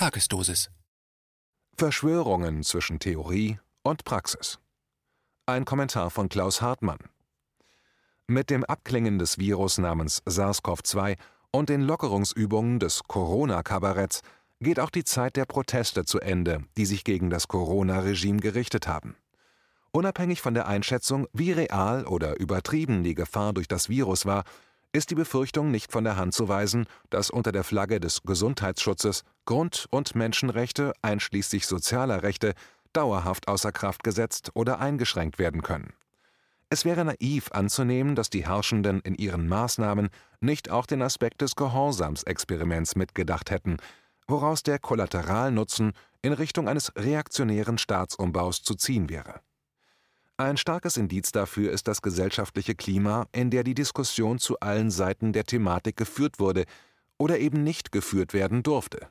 Tagesdosis. Verschwörungen zwischen Theorie und Praxis. Ein Kommentar von Klaus Hartmann. Mit dem Abklingen des Virus namens SARS-CoV-2 und den Lockerungsübungen des Corona-Kabaretts geht auch die Zeit der Proteste zu Ende, die sich gegen das Corona-Regime gerichtet haben. Unabhängig von der Einschätzung, wie real oder übertrieben die Gefahr durch das Virus war, ist die Befürchtung nicht von der Hand zu weisen, dass unter der Flagge des Gesundheitsschutzes Grund- und Menschenrechte einschließlich sozialer Rechte dauerhaft außer Kraft gesetzt oder eingeschränkt werden können. Es wäre naiv anzunehmen, dass die Herrschenden in ihren Maßnahmen nicht auch den Aspekt des Gehorsamsexperiments mitgedacht hätten, woraus der Kollateralnutzen in Richtung eines reaktionären Staatsumbaus zu ziehen wäre. Ein starkes Indiz dafür ist das gesellschaftliche Klima, in der die Diskussion zu allen Seiten der Thematik geführt wurde oder eben nicht geführt werden durfte.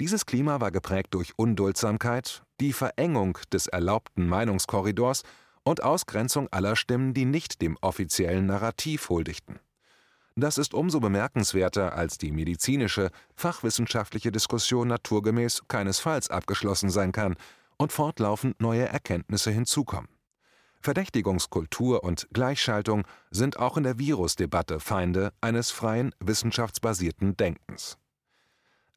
Dieses Klima war geprägt durch Unduldsamkeit, die Verengung des erlaubten Meinungskorridors und Ausgrenzung aller Stimmen, die nicht dem offiziellen Narrativ huldigten. Das ist umso bemerkenswerter, als die medizinische, fachwissenschaftliche Diskussion naturgemäß keinesfalls abgeschlossen sein kann und fortlaufend neue Erkenntnisse hinzukommen. Verdächtigungskultur und Gleichschaltung sind auch in der Virusdebatte Feinde eines freien, wissenschaftsbasierten Denkens.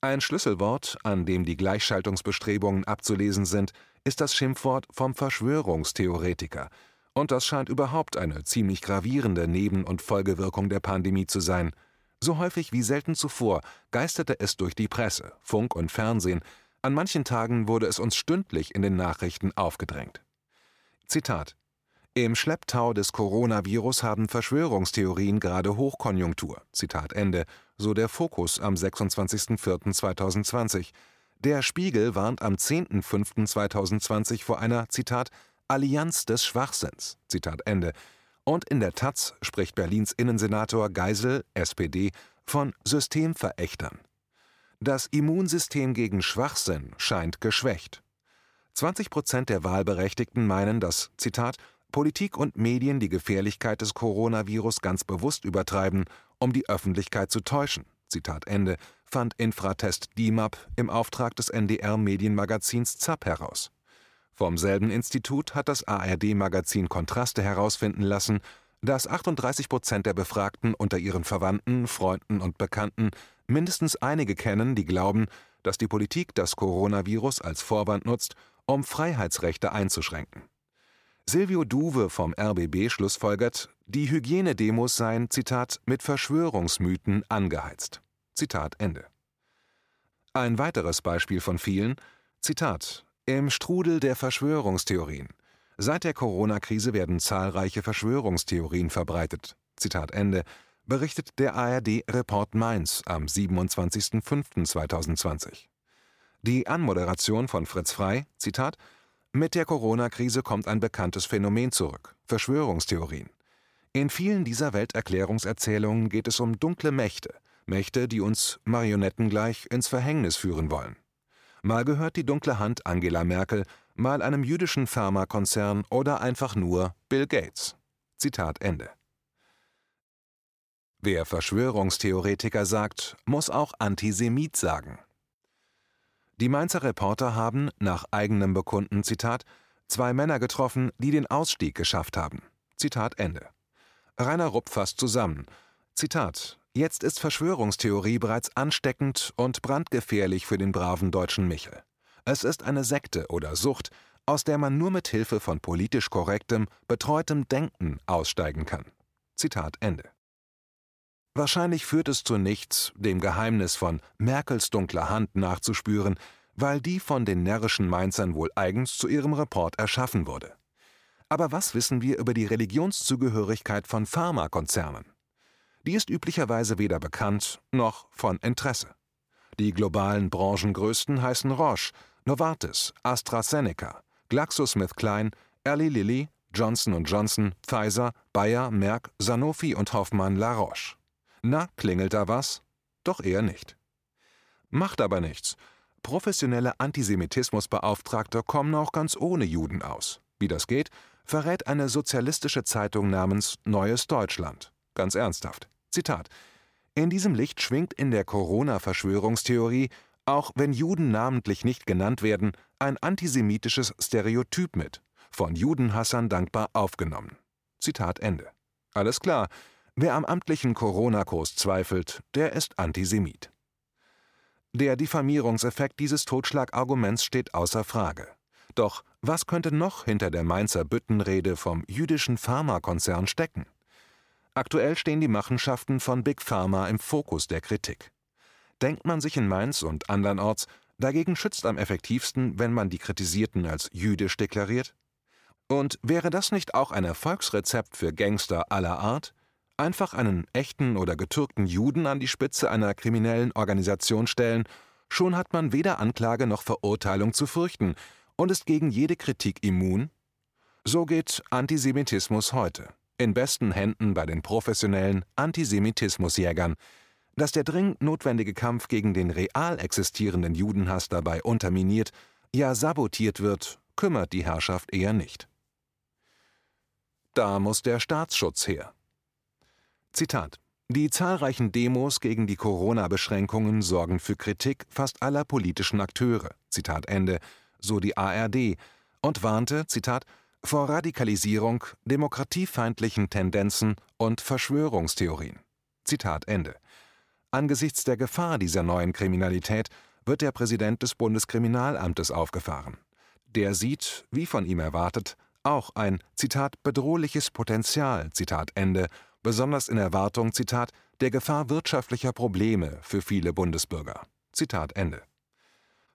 Ein Schlüsselwort, an dem die Gleichschaltungsbestrebungen abzulesen sind, ist das Schimpfwort vom Verschwörungstheoretiker, und das scheint überhaupt eine ziemlich gravierende Neben- und Folgewirkung der Pandemie zu sein. So häufig wie selten zuvor geisterte es durch die Presse, Funk und Fernsehen, an manchen Tagen wurde es uns stündlich in den Nachrichten aufgedrängt. Zitat im Schlepptau des Coronavirus haben Verschwörungstheorien gerade Hochkonjunktur. Zitat Ende, so der Fokus am 26.04.2020. Der Spiegel warnt am 10.05.2020 vor einer, Zitat, Allianz des Schwachsinns. Zitat Ende. Und in der Taz spricht Berlins Innensenator Geisel, SPD, von Systemverächtern. Das Immunsystem gegen Schwachsinn scheint geschwächt. 20 Prozent der Wahlberechtigten meinen, dass, Zitat, Politik und Medien die Gefährlichkeit des Coronavirus ganz bewusst übertreiben, um die Öffentlichkeit zu täuschen. Zitat Ende, fand Infratest DIMAP im Auftrag des NDR-Medienmagazins ZAP heraus. Vom selben Institut hat das ARD-Magazin Kontraste herausfinden lassen, dass 38 Prozent der Befragten unter ihren Verwandten, Freunden und Bekannten mindestens einige kennen, die glauben, dass die Politik das Coronavirus als Vorwand nutzt, um Freiheitsrechte einzuschränken. Silvio Duwe vom RBB schlussfolgert, die Hygienedemos seien, Zitat, mit Verschwörungsmythen angeheizt. Zitat Ende. Ein weiteres Beispiel von vielen, Zitat, im Strudel der Verschwörungstheorien. Seit der Corona-Krise werden zahlreiche Verschwörungstheorien verbreitet. Zitat Ende, berichtet der ARD Report Mainz am 27.05.2020. Die Anmoderation von Fritz Frei, Zitat, mit der Corona-Krise kommt ein bekanntes Phänomen zurück: Verschwörungstheorien. In vielen dieser Welterklärungserzählungen geht es um dunkle Mächte, Mächte, die uns marionettengleich ins Verhängnis führen wollen. Mal gehört die dunkle Hand Angela Merkel, mal einem jüdischen Pharmakonzern oder einfach nur Bill Gates. Zitat Ende. Wer Verschwörungstheoretiker sagt, muss auch Antisemit sagen. Die Mainzer Reporter haben, nach eigenem Bekunden, Zitat, zwei Männer getroffen, die den Ausstieg geschafft haben. Zitat Ende. Rainer Rupp fasst zusammen. Zitat: Jetzt ist Verschwörungstheorie bereits ansteckend und brandgefährlich für den braven deutschen Michel. Es ist eine Sekte oder Sucht, aus der man nur mit Hilfe von politisch korrektem, betreutem Denken aussteigen kann. Zitat Ende. Wahrscheinlich führt es zu nichts, dem Geheimnis von Merkels dunkler Hand nachzuspüren, weil die von den närrischen Mainzern wohl eigens zu ihrem Report erschaffen wurde. Aber was wissen wir über die Religionszugehörigkeit von Pharmakonzernen? Die ist üblicherweise weder bekannt noch von Interesse. Die globalen Branchengrößten heißen Roche, Novartis, AstraZeneca, GlaxoSmithKline, Eli Lilly, Johnson Johnson, Pfizer, Bayer, Merck, Sanofi und Hoffmann La Roche. Na, klingelt da was? Doch eher nicht. Macht aber nichts. Professionelle Antisemitismusbeauftragte kommen auch ganz ohne Juden aus. Wie das geht, verrät eine sozialistische Zeitung namens Neues Deutschland. Ganz ernsthaft. Zitat. In diesem Licht schwingt in der Corona-Verschwörungstheorie auch wenn Juden namentlich nicht genannt werden, ein antisemitisches Stereotyp mit, von Judenhassern dankbar aufgenommen. Zitat Ende. Alles klar, wer am amtlichen Corona-Kurs zweifelt, der ist Antisemit. Der Diffamierungseffekt dieses Totschlagarguments steht außer Frage. Doch was könnte noch hinter der Mainzer Büttenrede vom jüdischen Pharmakonzern stecken? Aktuell stehen die Machenschaften von Big Pharma im Fokus der Kritik. Denkt man sich in Mainz und andernorts, dagegen schützt am effektivsten, wenn man die Kritisierten als jüdisch deklariert? Und wäre das nicht auch ein Erfolgsrezept für Gangster aller Art? Einfach einen echten oder getürkten Juden an die Spitze einer kriminellen Organisation stellen, schon hat man weder Anklage noch Verurteilung zu fürchten und ist gegen jede Kritik immun? So geht Antisemitismus heute. In besten Händen bei den professionellen Antisemitismusjägern, dass der dringend notwendige Kampf gegen den real existierenden Judenhass dabei unterminiert, ja sabotiert wird, kümmert die Herrschaft eher nicht. Da muss der Staatsschutz her. Zitat Die zahlreichen Demos gegen die Corona-Beschränkungen sorgen für Kritik fast aller politischen Akteure, Zitat Ende, so die ARD, und warnte, Zitat, vor Radikalisierung, demokratiefeindlichen Tendenzen und Verschwörungstheorien. Zitat Ende. Angesichts der Gefahr dieser neuen Kriminalität wird der Präsident des Bundeskriminalamtes aufgefahren. Der sieht, wie von ihm erwartet, auch ein Zitat bedrohliches Potenzial, Zitat Ende, besonders in Erwartung, Zitat, der Gefahr wirtschaftlicher Probleme für viele Bundesbürger. Zitat Ende.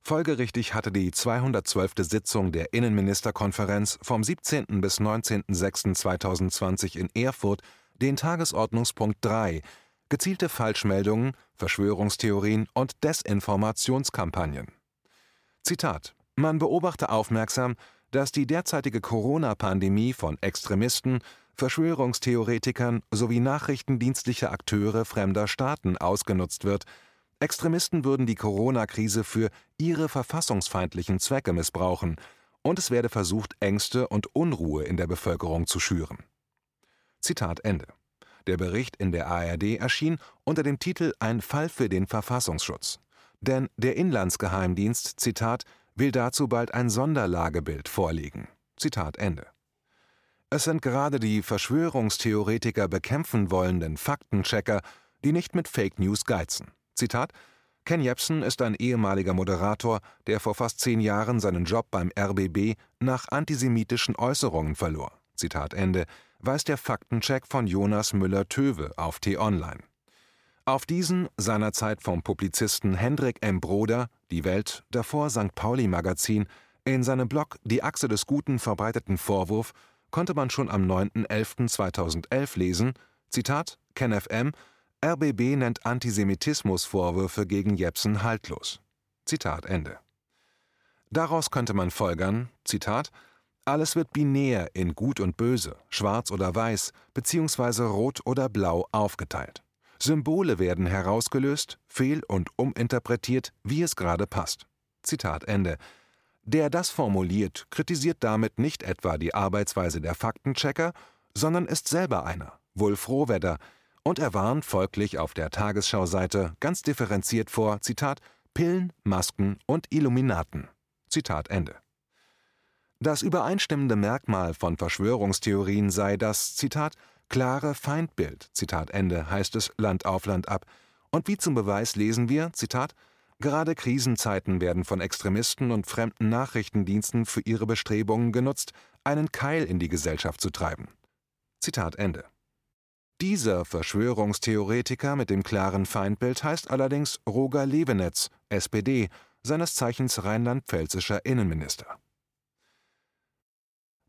Folgerichtig hatte die 212. Sitzung der Innenministerkonferenz vom 17. bis 19.06.2020 in Erfurt den Tagesordnungspunkt 3 gezielte Falschmeldungen, Verschwörungstheorien und Desinformationskampagnen. Zitat Man beobachte aufmerksam, dass die derzeitige Corona-Pandemie von Extremisten, Verschwörungstheoretikern sowie nachrichtendienstlicher Akteure fremder Staaten ausgenutzt wird. Extremisten würden die Corona-Krise für ihre verfassungsfeindlichen Zwecke missbrauchen, und es werde versucht, Ängste und Unruhe in der Bevölkerung zu schüren. Zitat Ende. Der Bericht in der ARD erschien unter dem Titel Ein Fall für den Verfassungsschutz. Denn der Inlandsgeheimdienst, Zitat, will dazu bald ein Sonderlagebild vorlegen. Zitat Ende. Es sind gerade die Verschwörungstheoretiker bekämpfen wollenden Faktenchecker, die nicht mit Fake News geizen. Zitat Ken Jebsen ist ein ehemaliger Moderator, der vor fast zehn Jahren seinen Job beim RBB nach antisemitischen Äußerungen verlor. Zitat Ende weist der Faktencheck von Jonas Müller-Töwe auf T-Online. Auf diesen, seinerzeit vom Publizisten Hendrik M. Broder, Die Welt, davor St. Pauli Magazin, in seinem Blog Die Achse des Guten verbreiteten Vorwurf konnte man schon am 9.11.2011 lesen, Zitat, KenFM, RBB nennt Antisemitismusvorwürfe gegen Jepsen haltlos. Zitat Ende. Daraus könnte man folgern, Zitat, alles wird binär in Gut und Böse, Schwarz oder Weiß, beziehungsweise Rot oder Blau aufgeteilt. Symbole werden herausgelöst, fehl- und uminterpretiert, wie es gerade passt. Zitat Ende. Der das formuliert, kritisiert damit nicht etwa die Arbeitsweise der Faktenchecker, sondern ist selber einer, Wulf Rohwedder, und er warnt folglich auf der Tagesschau-Seite ganz differenziert vor, Zitat, Pillen, Masken und Illuminaten. Zitat Ende. Das übereinstimmende Merkmal von Verschwörungstheorien sei das, Zitat, klare Feindbild, Zitat Ende, heißt es Land auf Land ab. Und wie zum Beweis lesen wir, Zitat, gerade Krisenzeiten werden von Extremisten und fremden Nachrichtendiensten für ihre Bestrebungen genutzt, einen Keil in die Gesellschaft zu treiben. Zitat Ende. Dieser Verschwörungstheoretiker mit dem klaren Feindbild heißt allerdings Roger Levenetz, SPD, seines Zeichens rheinland-pfälzischer Innenminister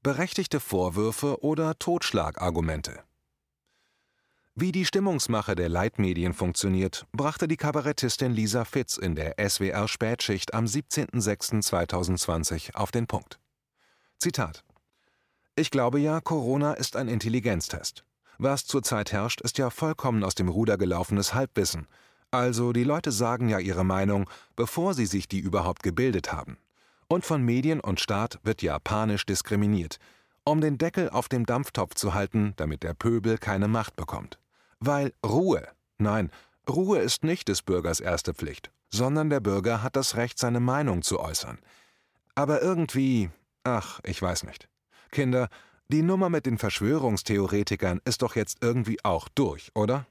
berechtigte Vorwürfe oder Totschlagargumente. Wie die Stimmungsmache der Leitmedien funktioniert, brachte die Kabarettistin Lisa Fitz in der SWR Spätschicht am 17.06.2020 auf den Punkt. Zitat Ich glaube ja, Corona ist ein Intelligenztest. Was zurzeit herrscht, ist ja vollkommen aus dem Ruder gelaufenes Halbwissen. Also die Leute sagen ja ihre Meinung, bevor sie sich die überhaupt gebildet haben. Und von Medien und Staat wird japanisch diskriminiert, um den Deckel auf dem Dampftopf zu halten, damit der Pöbel keine Macht bekommt. Weil Ruhe, nein, Ruhe ist nicht des Bürgers erste Pflicht, sondern der Bürger hat das Recht, seine Meinung zu äußern. Aber irgendwie, ach, ich weiß nicht. Kinder, die Nummer mit den Verschwörungstheoretikern ist doch jetzt irgendwie auch durch, oder?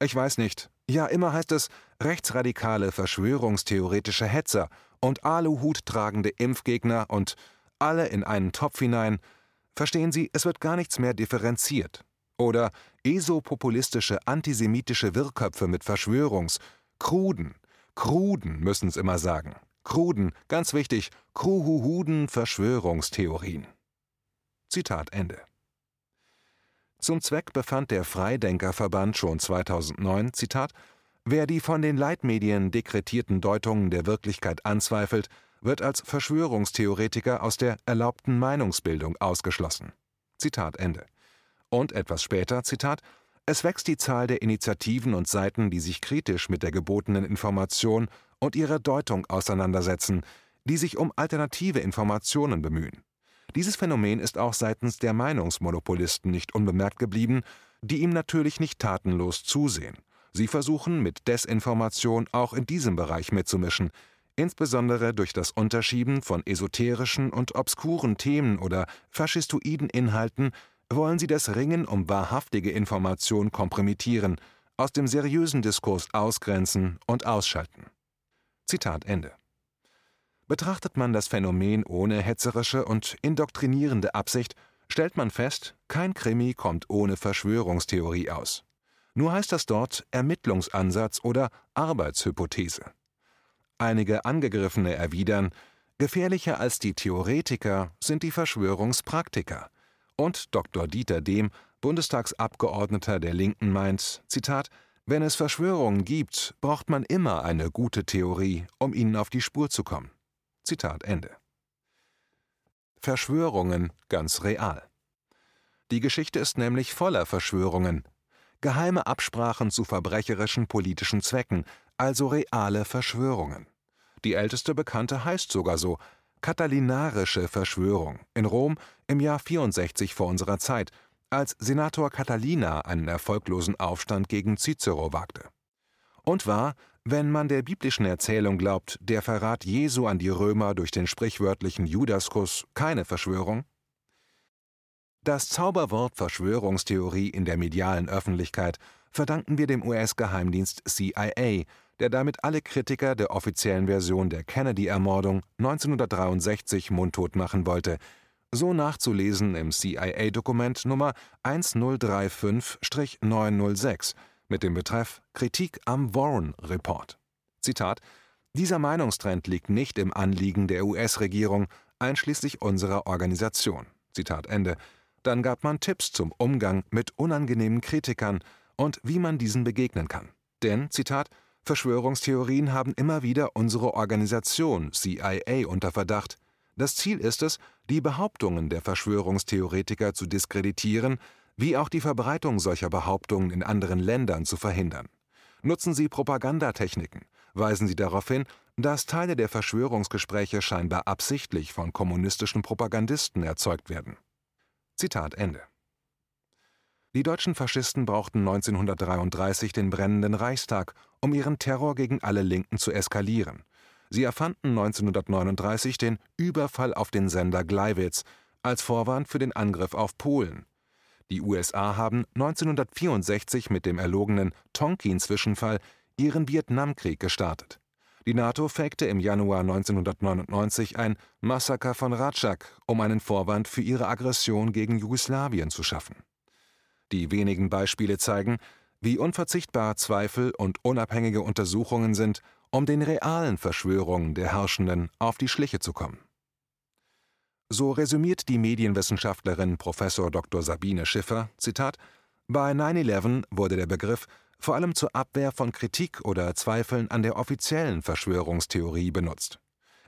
Ich weiß nicht. Ja, immer heißt es rechtsradikale verschwörungstheoretische Hetzer und Aluhut tragende Impfgegner und alle in einen Topf hinein. Verstehen Sie, es wird gar nichts mehr differenziert. Oder esopopulistische antisemitische Wirrköpfe mit Verschwörungs, kruden, kruden müssen's immer sagen. Kruden, ganz wichtig, kruhuhuden Verschwörungstheorien. Zitat Ende. Zum Zweck befand der Freidenkerverband schon 2009, Zitat, Wer die von den Leitmedien dekretierten Deutungen der Wirklichkeit anzweifelt, wird als Verschwörungstheoretiker aus der erlaubten Meinungsbildung ausgeschlossen. Zitat Ende. Und etwas später, Zitat, es wächst die Zahl der Initiativen und Seiten, die sich kritisch mit der gebotenen Information und ihrer Deutung auseinandersetzen, die sich um alternative Informationen bemühen. Dieses Phänomen ist auch seitens der Meinungsmonopolisten nicht unbemerkt geblieben, die ihm natürlich nicht tatenlos zusehen. Sie versuchen mit Desinformation auch in diesem Bereich mitzumischen, insbesondere durch das Unterschieben von esoterischen und obskuren Themen oder faschistoiden Inhalten wollen sie das Ringen um wahrhaftige Information kompromittieren, aus dem seriösen Diskurs ausgrenzen und ausschalten. Zitat Ende. Betrachtet man das Phänomen ohne hetzerische und indoktrinierende Absicht, stellt man fest, kein Krimi kommt ohne Verschwörungstheorie aus. Nur heißt das dort Ermittlungsansatz oder Arbeitshypothese. Einige Angegriffene erwidern, gefährlicher als die Theoretiker sind die Verschwörungspraktiker. Und Dr. Dieter Dehm, Bundestagsabgeordneter der Linken, meint, Zitat, wenn es Verschwörungen gibt, braucht man immer eine gute Theorie, um ihnen auf die Spur zu kommen. Zitat Ende. Verschwörungen ganz real. Die Geschichte ist nämlich voller Verschwörungen. Geheime Absprachen zu verbrecherischen politischen Zwecken, also reale Verschwörungen. Die älteste bekannte heißt sogar so, Katalinarische Verschwörung, in Rom im Jahr 64 vor unserer Zeit, als Senator Catalina einen erfolglosen Aufstand gegen Cicero wagte. Und war, wenn man der biblischen Erzählung glaubt, der Verrat Jesu an die Römer durch den sprichwörtlichen Judaskuss keine Verschwörung? Das Zauberwort Verschwörungstheorie in der medialen Öffentlichkeit verdanken wir dem US-Geheimdienst CIA, der damit alle Kritiker der offiziellen Version der Kennedy-Ermordung 1963 mundtot machen wollte, so nachzulesen im CIA-Dokument Nummer 1035-906 mit dem Betreff Kritik am Warren Report. Zitat: Dieser Meinungstrend liegt nicht im Anliegen der US-Regierung, einschließlich unserer Organisation. Zitat Ende. Dann gab man Tipps zum Umgang mit unangenehmen Kritikern und wie man diesen begegnen kann. Denn, Zitat, Verschwörungstheorien haben immer wieder unsere Organisation CIA unter Verdacht. Das Ziel ist es, die Behauptungen der Verschwörungstheoretiker zu diskreditieren, wie auch die Verbreitung solcher Behauptungen in anderen Ländern zu verhindern. Nutzen Sie Propagandatechniken, weisen Sie darauf hin, dass Teile der Verschwörungsgespräche scheinbar absichtlich von kommunistischen Propagandisten erzeugt werden. Zitat Ende. Die deutschen Faschisten brauchten 1933 den brennenden Reichstag, um ihren Terror gegen alle Linken zu eskalieren. Sie erfanden 1939 den Überfall auf den Sender Gleiwitz als Vorwand für den Angriff auf Polen. Die USA haben 1964 mit dem erlogenen Tonkin-Zwischenfall ihren Vietnamkrieg gestartet. Die NATO fakte im Januar 1999 ein Massaker von Ratschak, um einen Vorwand für ihre Aggression gegen Jugoslawien zu schaffen. Die wenigen Beispiele zeigen, wie unverzichtbar Zweifel und unabhängige Untersuchungen sind, um den realen Verschwörungen der Herrschenden auf die Schliche zu kommen. So resümiert die Medienwissenschaftlerin Prof. Dr. Sabine Schiffer: Zitat, Bei 9-11 wurde der Begriff vor allem zur Abwehr von Kritik oder Zweifeln an der offiziellen Verschwörungstheorie benutzt.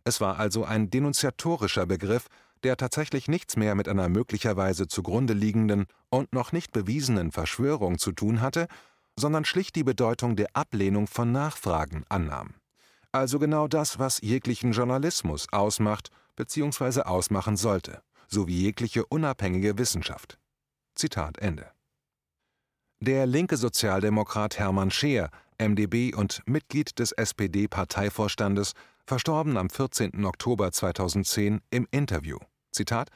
Es war also ein denunziatorischer Begriff, der tatsächlich nichts mehr mit einer möglicherweise zugrunde liegenden und noch nicht bewiesenen Verschwörung zu tun hatte, sondern schlicht die Bedeutung der Ablehnung von Nachfragen annahm. Also genau das, was jeglichen Journalismus ausmacht bzw. ausmachen sollte, sowie jegliche unabhängige Wissenschaft. Zitat Ende. Der linke Sozialdemokrat Hermann Scheer MdB und Mitglied des SPD-Parteivorstandes, verstorben am 14. Oktober 2010 im Interview: Zitat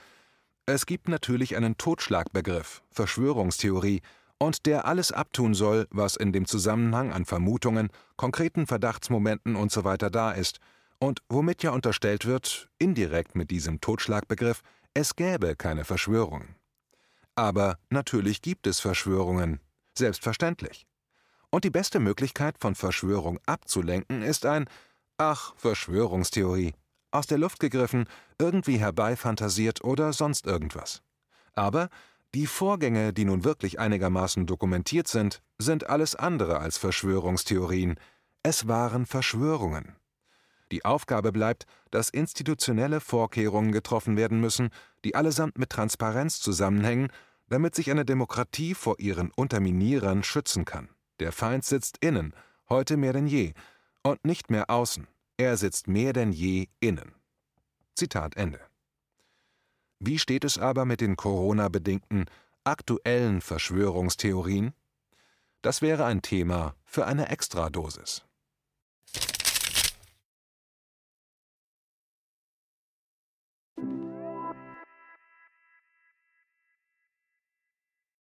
Es gibt natürlich einen Totschlagbegriff, Verschwörungstheorie, und der alles abtun soll, was in dem Zusammenhang an Vermutungen, konkreten Verdachtsmomenten usw. da ist, und womit ja unterstellt wird, indirekt mit diesem Totschlagbegriff, es gäbe keine Verschwörungen. Aber natürlich gibt es Verschwörungen, selbstverständlich. Und die beste Möglichkeit, von Verschwörung abzulenken, ist ein Ach, Verschwörungstheorie, aus der Luft gegriffen, irgendwie herbeifantasiert oder sonst irgendwas. Aber die Vorgänge, die nun wirklich einigermaßen dokumentiert sind, sind alles andere als Verschwörungstheorien. Es waren Verschwörungen. Die Aufgabe bleibt, dass institutionelle Vorkehrungen getroffen werden müssen, die allesamt mit Transparenz zusammenhängen, damit sich eine Demokratie vor ihren Unterminierern schützen kann. Der Feind sitzt innen, heute mehr denn je, und nicht mehr außen. Er sitzt mehr denn je innen. Zitat Ende. Wie steht es aber mit den Corona-bedingten aktuellen Verschwörungstheorien? Das wäre ein Thema für eine Extradosis.